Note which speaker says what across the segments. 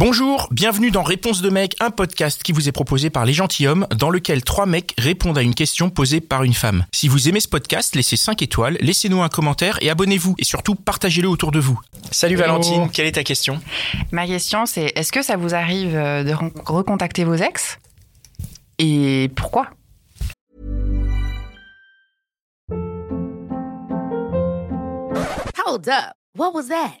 Speaker 1: Bonjour, bienvenue dans Réponse de mec, un podcast qui vous est proposé par les gentilshommes, dans lequel trois mecs répondent à une question posée par une femme. Si vous aimez ce podcast, laissez 5 étoiles, laissez-nous un commentaire et abonnez-vous. Et surtout, partagez-le autour de vous. Salut
Speaker 2: Hello.
Speaker 1: Valentine, quelle est ta question?
Speaker 2: Ma question, c'est est-ce que ça vous arrive euh, de re- recontacter vos ex? Et pourquoi?
Speaker 3: Hold up. What was that?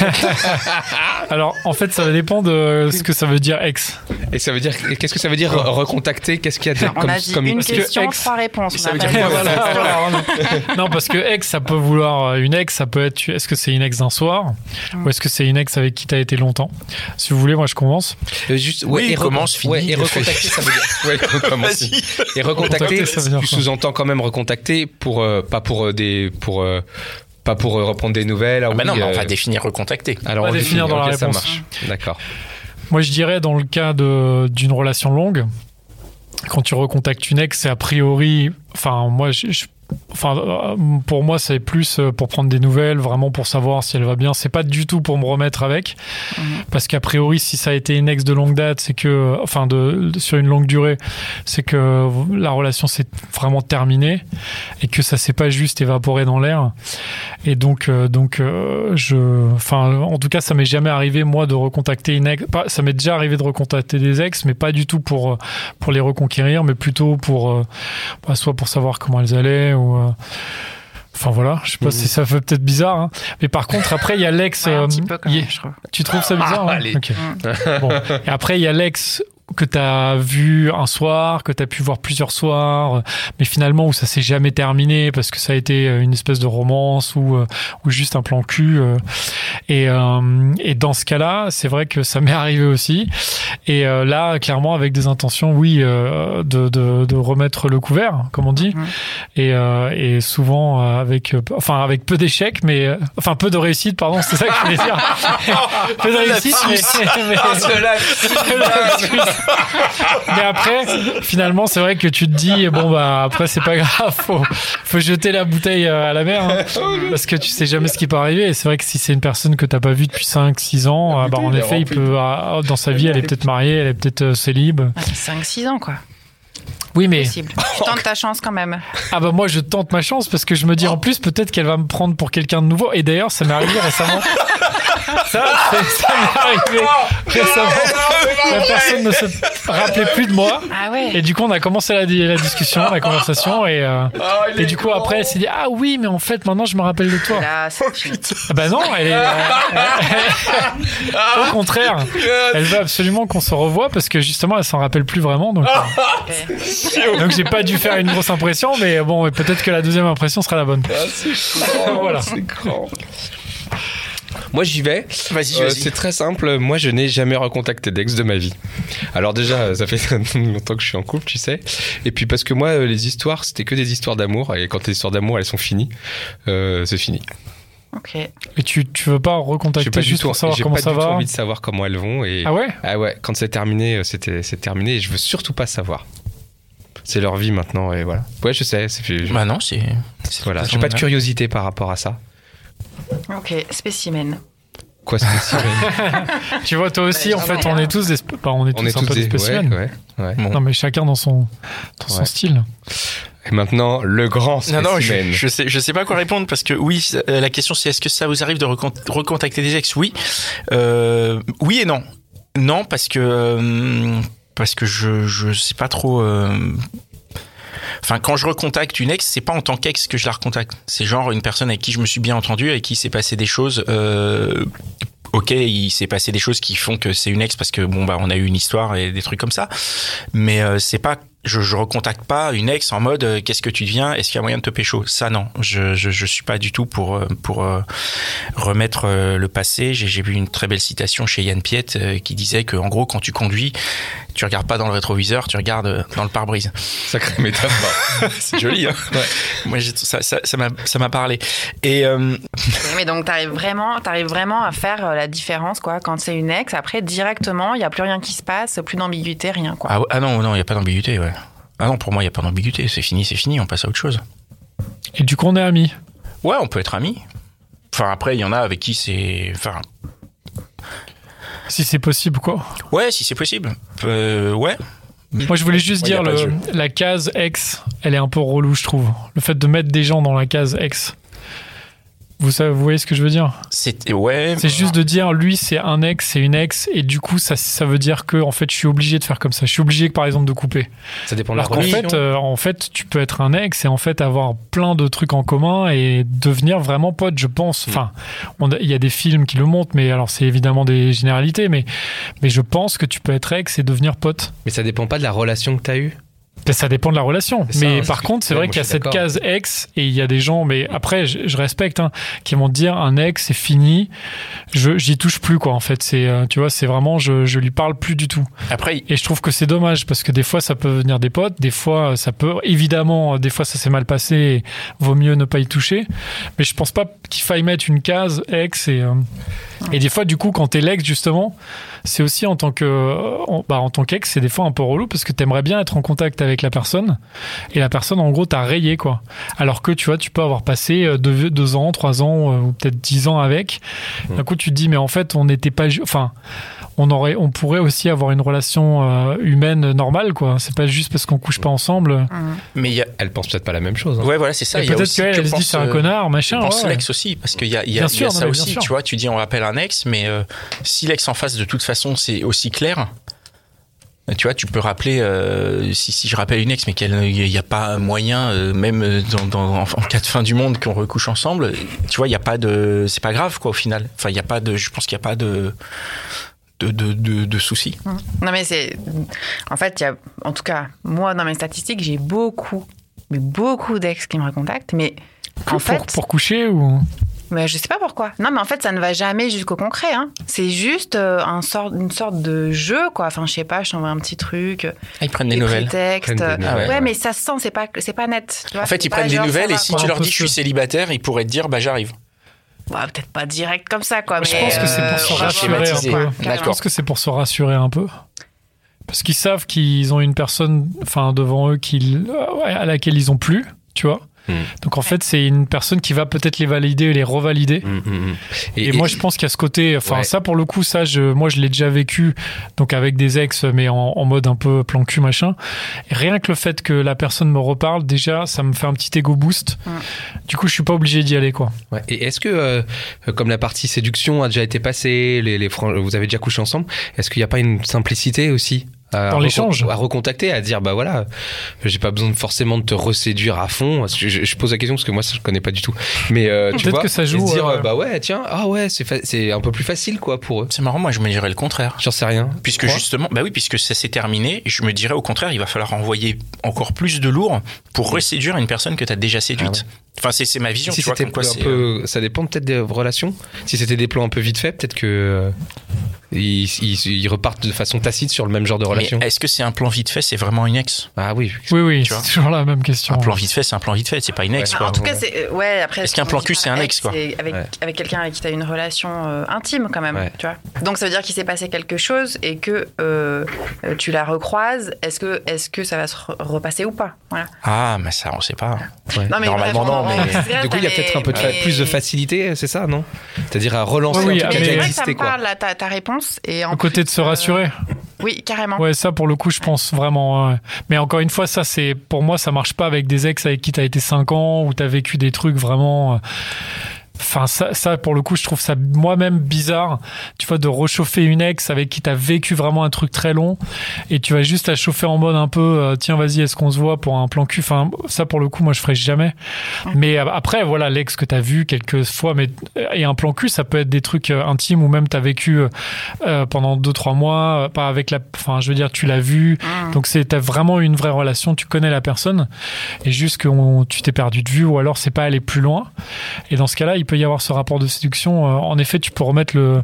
Speaker 4: Alors, en fait, ça dépend de ce que ça veut dire ex.
Speaker 5: Et ça veut dire, qu'est-ce que ça veut dire re- recontacter? Qu'est-ce qu'il y a de
Speaker 2: On
Speaker 5: comme,
Speaker 2: a dit
Speaker 5: comme-
Speaker 2: une
Speaker 4: parce que
Speaker 2: question,
Speaker 4: ex-
Speaker 2: trois réponses.
Speaker 1: ça
Speaker 2: On
Speaker 1: veut
Speaker 2: a
Speaker 1: dire
Speaker 2: pas
Speaker 1: quoi,
Speaker 2: dit-
Speaker 1: voilà.
Speaker 4: Voilà. non, parce que ex, ça peut vouloir euh, une ex, ça peut être. Est-ce que c'est une ex d'un soir? Ou est-ce que c'est une ex avec qui t'as été longtemps? Si vous voulez, moi je commence.
Speaker 5: Euh, juste,
Speaker 1: Oui,
Speaker 5: et
Speaker 1: commence, fini,
Speaker 5: ouais, et recontacter, ça veut dire. Ouais, commence. Et recontacter,
Speaker 4: Recontacter, ça veut dire
Speaker 5: tu sous-entends quand même recontacter pour euh, pas pour euh, des pour euh, pas pour euh, reprendre des nouvelles. Ah
Speaker 1: Ah bah
Speaker 5: oui,
Speaker 1: non, mais on
Speaker 5: euh,
Speaker 1: va définir recontacter.
Speaker 5: alors
Speaker 4: On va définir dans la
Speaker 5: ça
Speaker 4: réponse.
Speaker 5: marche. D'accord.
Speaker 4: Moi, je dirais dans le cas de- d'une relation longue, quand tu recontactes une ex, c'est a priori. Enfin, moi, je- je- Enfin, euh, pour moi, c'est plus euh, pour prendre des nouvelles, vraiment pour savoir si elle va bien. C'est pas du tout pour me remettre avec,
Speaker 2: Mhm.
Speaker 4: parce qu'a priori, si ça a été une ex de longue date, c'est que, enfin, de, de- sur une longue durée, c'est que la relation s'est vraiment terminée et que ça s'est pas juste évaporé dans l'air. Et donc, euh, donc, euh, je, enfin, en tout cas, ça m'est jamais arrivé moi de recontacter une ex. Pas, ça m'est déjà arrivé de recontacter des ex, mais pas du tout pour pour les reconquérir, mais plutôt pour euh, bah, soit pour savoir comment elles allaient ou. euh, Enfin voilà, je sais pas
Speaker 5: Mhm.
Speaker 4: si ça fait peut-être bizarre, hein. mais par contre après il y a l'ex.
Speaker 2: Ouais, un
Speaker 4: euh,
Speaker 2: petit peu quand
Speaker 4: y-
Speaker 2: même, je trouve.
Speaker 4: tu trouves ça bizarre
Speaker 5: Ah,
Speaker 4: hein
Speaker 5: allez.
Speaker 4: Ok. Bon. Et après, il y a l'ex que tu as vu un soir, que tu as pu voir plusieurs soirs, mais finalement où ça s'est jamais terminé parce que ça a été euh, une espèce de romance ou, ou juste un plan cul. Euh. Et, euh, et dans ce cas-là, c'est vrai que ça m'est arrivé aussi. Et euh, là, clairement, avec des intentions, oui, euh, de, de, de remettre le couvert, comme on dit. Et, euh, et souvent avec, enfin, avec peu d'échecs, mais enfin peu de réussite, pardon, c'est ça que je voulais dire. peu de réussite, mais, mais- mais après, finalement, c'est vrai que tu te dis, bon, bah, après, c'est pas grave, faut, faut jeter la bouteille à la mer, hein, parce que tu sais jamais ce qui peut arriver. Et c'est vrai que si c'est une personne que t'as pas vue depuis 5, 6 ans,
Speaker 5: La
Speaker 4: ah, bah, en effet, il peut, ah, dans sa vie, elle est peut-être mariée, elle est peut-être euh, célib.
Speaker 2: Ah, c'est 5-6 ans, quoi.
Speaker 4: Oui, mais,
Speaker 2: Possible. Tu tentes ta chance quand même.
Speaker 4: ah, bah, moi, je tente ma chance parce que je me dis, en plus, peut-être qu'elle va me prendre pour quelqu'un de nouveau. Et d'ailleurs, ça m'est arrivé récemment. Ça, ça m'est arrivé récemment. La personne ne se rappelait plus de moi.
Speaker 2: Ah ouais.
Speaker 4: Et du coup, on a commencé la, la discussion, la conversation, et, euh, et du coup, après, elle s'est dit Ah oui, mais en fait, maintenant, je me rappelle de toi.
Speaker 2: Là, fini.
Speaker 4: Ah bah non, elle est. euh, au contraire, elle veut absolument qu'on se revoie parce que justement, elle s'en rappelle plus vraiment. Donc, euh, donc j'ai pas dû faire une grosse impression, mais bon, et peut-être que la deuxième impression sera la bonne. voilà.
Speaker 5: C'est grand. Moi j'y vais.
Speaker 1: Vas-y,
Speaker 5: Euh,
Speaker 1: vas-y.
Speaker 5: c'est très simple. Moi, je n'ai jamais recontacté d'ex de ma vie. Alors déjà, ça fait longtemps que je suis en couple, tu sais. Et puis parce que moi, euh, les histoires, c'était que des histoires d'amour. Et quand les histoires d'amour, elles sont finies, euh, c'est fini.
Speaker 2: Ok.
Speaker 4: Et tu, tu veux pas
Speaker 5: J'ai
Speaker 4: recontacter
Speaker 5: pas du
Speaker 4: juste
Speaker 5: tout,
Speaker 4: pour savoir
Speaker 5: j'ai
Speaker 4: comment
Speaker 5: pas
Speaker 4: ça
Speaker 5: du tout
Speaker 4: va
Speaker 5: envie de savoir comment elles vont. Et
Speaker 4: Ah ouais
Speaker 5: ah ouais, quand c'est terminé, c'était c'est terminé. Et je veux surtout pas savoir. C'est leur vie maintenant. Et voilà. Ouais, je sais. c'est- je-
Speaker 1: Bah non, c'est. c'est
Speaker 5: voilà. J'ai pas de curiosité par rapport à ça.
Speaker 2: Ok, spécimen.
Speaker 5: Quoi, spécial
Speaker 4: Tu vois, toi aussi,
Speaker 2: Ouais,
Speaker 4: en fait,
Speaker 2: ai
Speaker 4: on est tous des, sp- bah, on est tous
Speaker 5: On est
Speaker 4: un
Speaker 5: tous
Speaker 4: peu des
Speaker 5: des.
Speaker 4: spécimens.
Speaker 5: Ouais, ouais, ouais.
Speaker 1: Bon.
Speaker 4: Non, mais chacun dans son, dans son
Speaker 5: Ouais.
Speaker 4: style.
Speaker 5: Et maintenant, le grand
Speaker 1: Non, non, je,
Speaker 5: spécimen.
Speaker 1: je sais, je sais pas quoi répondre parce que oui, euh, la question c'est est-ce que ça vous arrive de recon- recontacter des ex? Oui, Euh, oui et non. Non parce que euh, parce que je je sais pas trop. euh, Enfin, quand je recontacte une ex, c'est pas en tant qu'ex que je la recontacte. C'est genre une personne avec qui je me suis bien entendu, avec qui s'est passé des choses. Euh, ok, il s'est passé des choses qui font que c'est une ex parce que bon bah on a eu une histoire et des trucs comme ça. Mais euh, c'est pas je, je recontacte pas une ex en mode euh, qu'est-ce que tu deviens? Est-ce qu'il y a moyen de te pécho? Ça non, je, je je suis pas du tout pour euh, pour euh, remettre euh, le passé. J'ai j'ai vu une très belle citation chez Yann Piet euh, qui disait que en gros quand tu conduis, tu regardes pas dans le rétroviseur, tu regardes dans le pare-brise.
Speaker 5: Sacrée métaphore.
Speaker 1: C'est joli. Hein Moi j'ai- ça ça ça m'a ça m'a parlé. Et euh,
Speaker 2: Mais donc, t'arrives vraiment, t'arrives vraiment à faire la différence, quoi. Quand c'est une ex, après, directement, il n'y a plus rien qui se passe, plus d'ambiguïté, rien, quoi.
Speaker 1: ah, ouais, ah non non il y a pas d'ambiguïté ouais. Ah non pour moi il y a pas d'ambiguïté. C'est fini c'est fini on passe à autre chose.
Speaker 4: Et du coup, on est amis.
Speaker 1: Ouais on peut être amis. Enfin après il y en a avec qui c'est enfin
Speaker 4: Si c'est possible, quoi.
Speaker 1: ouais si c'est possible. Euh, ouais.
Speaker 4: Moi, je voulais juste
Speaker 1: Ouais,
Speaker 4: dire, le, la case ex, elle est un peu relou, je trouve. Le fait de mettre des gens dans la case ex. Vous, savez, vous voyez ce que je veux dire
Speaker 1: C'est ouais.
Speaker 4: C'est juste de dire, lui, c'est un ex, c'est une ex, et du coup, ça, ça veut dire que, en fait, je suis obligé de faire comme ça. Je suis obligé, par exemple, de couper.
Speaker 5: Ça dépend de la relation.
Speaker 4: fait, euh, en fait, tu peux être un ex et en fait avoir plein de trucs en commun et devenir vraiment pote, je pense.
Speaker 5: Mm.
Speaker 4: Enfin, il y a des films qui le montrent, mais alors c'est évidemment des généralités, mais, mais je pense que tu peux être ex et devenir pote.
Speaker 5: Mais ça dépend pas de la relation que t'as eue.
Speaker 4: Ça dépend de la relation.
Speaker 5: Ça,
Speaker 4: mais par contre, c'est vrai qu'il y a cette case ex et il y a des gens, mais après, je, je respecte, hein, qui vont te dire un ex, c'est fini. Je j'y touche plus quoi. En fait, c'est euh, tu vois, c'est vraiment je je lui parle plus du tout.
Speaker 1: Après
Speaker 4: Et je trouve que c'est dommage parce que des fois ça peut venir des potes, des fois ça peut évidemment, des fois ça s'est mal passé, et vaut mieux ne pas y toucher. Mais je pense pas qu'il faille mettre une case ex et euh, et des fois du coup quand t'es l'ex justement, c'est aussi en tant que euh, en, bah, en tant qu'ex c'est des fois un peu relou parce que t'aimerais bien être en contact avec la personne et la personne en gros t'a rayé quoi. Alors que tu vois tu peux avoir passé euh, deux, deux ans, trois ans euh, ou peut-être dix ans avec. D'un coup tu te dis mais en fait on n'était pas, enfin on aurait, on pourrait aussi avoir une relation euh, humaine normale, quoi. C'est pas juste parce qu'on couche pas ensemble.
Speaker 1: mais il y a
Speaker 5: Elle pense peut-être pas la même chose. hein.
Speaker 1: ouais voilà c'est ça.
Speaker 4: Peut-être qu'elle, elle se dit c'est un connard, machin.
Speaker 1: Je pense
Speaker 4: ouais.
Speaker 1: l'ex aussi, parce qu'il y a, il y a, y
Speaker 4: sûr,
Speaker 1: a ça
Speaker 4: mais bien
Speaker 1: aussi.
Speaker 4: sûr.
Speaker 1: Tu vois, tu dis on rappelle un ex, mais euh, si l'ex en face de toute façon c'est aussi clair, tu vois, tu peux rappeler euh, si, si je rappelle une ex, mais qu'il n'y a pas moyen, euh, même dans, dans- en, en cas de fin du monde, qu'on recouche ensemble. Tu vois, il n'y a pas de, c'est pas grave quoi au final. Enfin, il y a pas de, je pense qu'il n'y a pas de de, de, de, de soucis.
Speaker 2: Non, mais c'est. En fait, il y a. En tout cas, moi, dans mes statistiques, j'ai beaucoup, mais beaucoup d'ex qui me recontactent, mais.
Speaker 4: Que
Speaker 2: En
Speaker 4: pour,
Speaker 2: fait,
Speaker 4: pour coucher ou?
Speaker 2: Mais je sais pas pourquoi. Non, mais en fait, ça ne va jamais jusqu'au concret. Hein. C'est juste euh, un sort, une sorte de jeu, quoi. Enfin, je sais pas, je t'envoie un petit truc,
Speaker 1: Ah, ils prennent des
Speaker 2: des
Speaker 1: nouvelles.
Speaker 2: prétextes.
Speaker 5: Prennent des
Speaker 2: ouais,
Speaker 5: nouvelles,
Speaker 1: ouais.
Speaker 2: mais ça se sent, c'est pas, c'est pas net. tu vois,
Speaker 1: En fait, ils prennent des
Speaker 2: genre,
Speaker 1: nouvelles et si tu leur dis je suis célibataire, ils pourraient te dire bah j'arrive.
Speaker 2: Ouais, peut-être pas direct comme ça, quoi.
Speaker 4: Je pense que c'est
Speaker 2: euh,
Speaker 4: pour se
Speaker 2: va voir
Speaker 4: rassurer un peu. Je pense que c'est pour se rassurer un peu. Parce qu'ils savent qu'ils ont une personne, enfin, devant eux euh, à laquelle ils ont plu, tu vois.
Speaker 5: Hmm.
Speaker 4: Donc en fait, c'est une personne qui va peut-être les valider et les revalider.
Speaker 5: Mm, mm, mm.
Speaker 4: Et, moi, je pense qu'il y a ce côté, enfin,
Speaker 5: Ouais.
Speaker 4: ça pour le coup, ça, je, moi, je l'ai déjà vécu, donc avec des ex, mais en, en mode un peu plan cul machin. Et rien que le fait que la personne me reparle, déjà, ça me fait un petit ego boost. Du coup, je suis pas obligé d'y aller, quoi.
Speaker 5: Ouais. Et est-ce que, euh, comme la partie séduction a déjà été passée, les, vous avez déjà couché ensemble, est-ce qu'il n'y a pas une simplicité aussi à
Speaker 4: Dans l'échange.
Speaker 5: À recontacter, à dire, bah voilà, j'ai pas besoin de forcément de te reséduire à fond. Je, je- je pose la question parce que moi, ça, je connais pas du tout. Mais euh, tu
Speaker 4: Peut-être
Speaker 5: vois,
Speaker 4: que ça
Speaker 5: et
Speaker 4: joue,
Speaker 5: se dire, euh, bah ouais, tiens, ah ouais, c'est un peu plus facile, quoi, pour eux.
Speaker 1: C'est marrant, moi je me dirais le contraire.
Speaker 5: J'en sais rien.
Speaker 1: Puisque justement, bah oui, puisque ça s'est terminé, je me dirais au contraire, il va falloir envoyer encore plus de lourd pour reséduire une personne que tu as déjà séduite. Enfin, c'est c'est ma vision,
Speaker 5: si
Speaker 1: tu vois, quoi
Speaker 5: un
Speaker 1: c'est. euh,
Speaker 5: peu, ça dépend peut-être des relations. Si c'était des plans un peu vite fait, peut-être que euh, ils, ils- ils repartent de façon tacite sur le même genre de relation.
Speaker 1: est-ce que c'est un plan vite fait, c'est vraiment une ex?
Speaker 5: Ah oui.
Speaker 4: Oui, oui, c'est toujours la même question.
Speaker 1: Un plan vite fait, c'est un plan vite fait, c'est pas une ex.
Speaker 5: Ouais.
Speaker 1: quoi.
Speaker 2: En tout cas, c'est euh, ouais. Après,
Speaker 1: Est-ce qu'un plan cul, c'est un ex, quoi
Speaker 2: avec
Speaker 5: Ouais.
Speaker 2: avec quelqu'un avec qui tu as une relation euh, intime quand même,
Speaker 5: Ouais.
Speaker 2: tu vois. Donc ça veut dire qu'il s'est passé quelque chose et que euh, tu la recroises. Est-ce que ça va se re- repasser ou pas? Voilà.
Speaker 1: Ah, mais ça, on sait pas.
Speaker 2: Non,
Speaker 1: Normalement, non, mais-
Speaker 5: Du coup, il y a peut-être un peu de fa-
Speaker 2: mais-
Speaker 5: plus de facilité, c'est ça, non? C'est-à-dire à relancer un
Speaker 2: Mais
Speaker 5: truc qui a existé, quoi.
Speaker 2: ta, ta réponse et en
Speaker 4: côté de se
Speaker 2: euh,
Speaker 4: rassurer.
Speaker 2: Oui, carrément.
Speaker 4: Ouais, ça pour le coup, je pense vraiment. ouais. Mais encore une fois, ça c'est pour moi, ça marche pas avec des ex avec qui t'as été 5 ans ou t'as vécu des trucs vraiment. Enfin, ça, ça, pour le coup, je trouve ça moi-même bizarre. Tu vois, de rechauffer une ex avec qui t'as vécu vraiment un truc très long et tu vas juste la chauffer en mode un peu, euh, tiens, vas-y, est-ce qu'on se voit pour un plan cul? Enfin, ça, pour le coup, moi, je ferais jamais. Mais euh, après, voilà, l'ex que t'as vu quelques fois, mais et un plan cul, ça peut être des trucs euh, intimes ou même t'as vécu euh, pendant deux, trois mois, pas avec la, enfin, je veux dire, tu l'as vu. Donc c'est t'as vraiment une vraie relation, tu connais la personne et juste que on- tu t'es perdu de vue ou alors c'est pas aller plus loin. Et dans ce cas-là, il peut y avoir ce rapport de séduction. Euh, en effet, tu peux remettre le,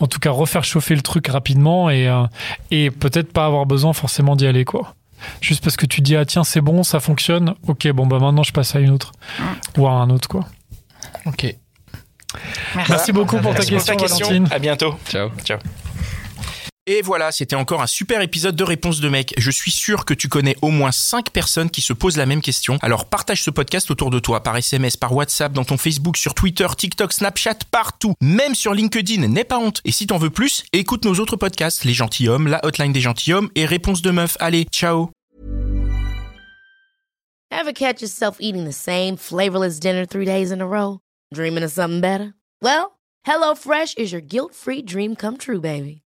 Speaker 4: en tout cas, refaire chauffer le truc rapidement et euh, et peut-être pas avoir besoin forcément d'y aller quoi. Juste parce que tu dis ah tiens c'est bon ça fonctionne ok bon bah maintenant je passe à une autre ou à un autre quoi.
Speaker 1: Ok.
Speaker 4: Merci beaucoup pour ta
Speaker 1: Merci pour
Speaker 4: question,
Speaker 1: ta question.
Speaker 4: Valentine.
Speaker 1: À bientôt.
Speaker 5: Ciao.
Speaker 1: Ciao. Et voilà, c'était encore un super épisode de Réponse de mec. Je suis sûr que tu connais au moins 5 personnes qui se posent la même question. Alors partage ce podcast autour de toi, par SMS, par WhatsApp, dans ton Facebook, sur Twitter, TikTok, Snapchat, partout. Même sur LinkedIn, n'aie pas honte. Et si t'en veux plus, écoute nos autres podcasts, Les Gentilhommes, La Hotline des Gentilhommes et Réponse de meuf. Allez, ciao
Speaker 3: Ever catch yourself eating the same flavorless dinner three days in a row? Dreaming of something better? Well, HelloFresh is your guilt-free dream come true, baby.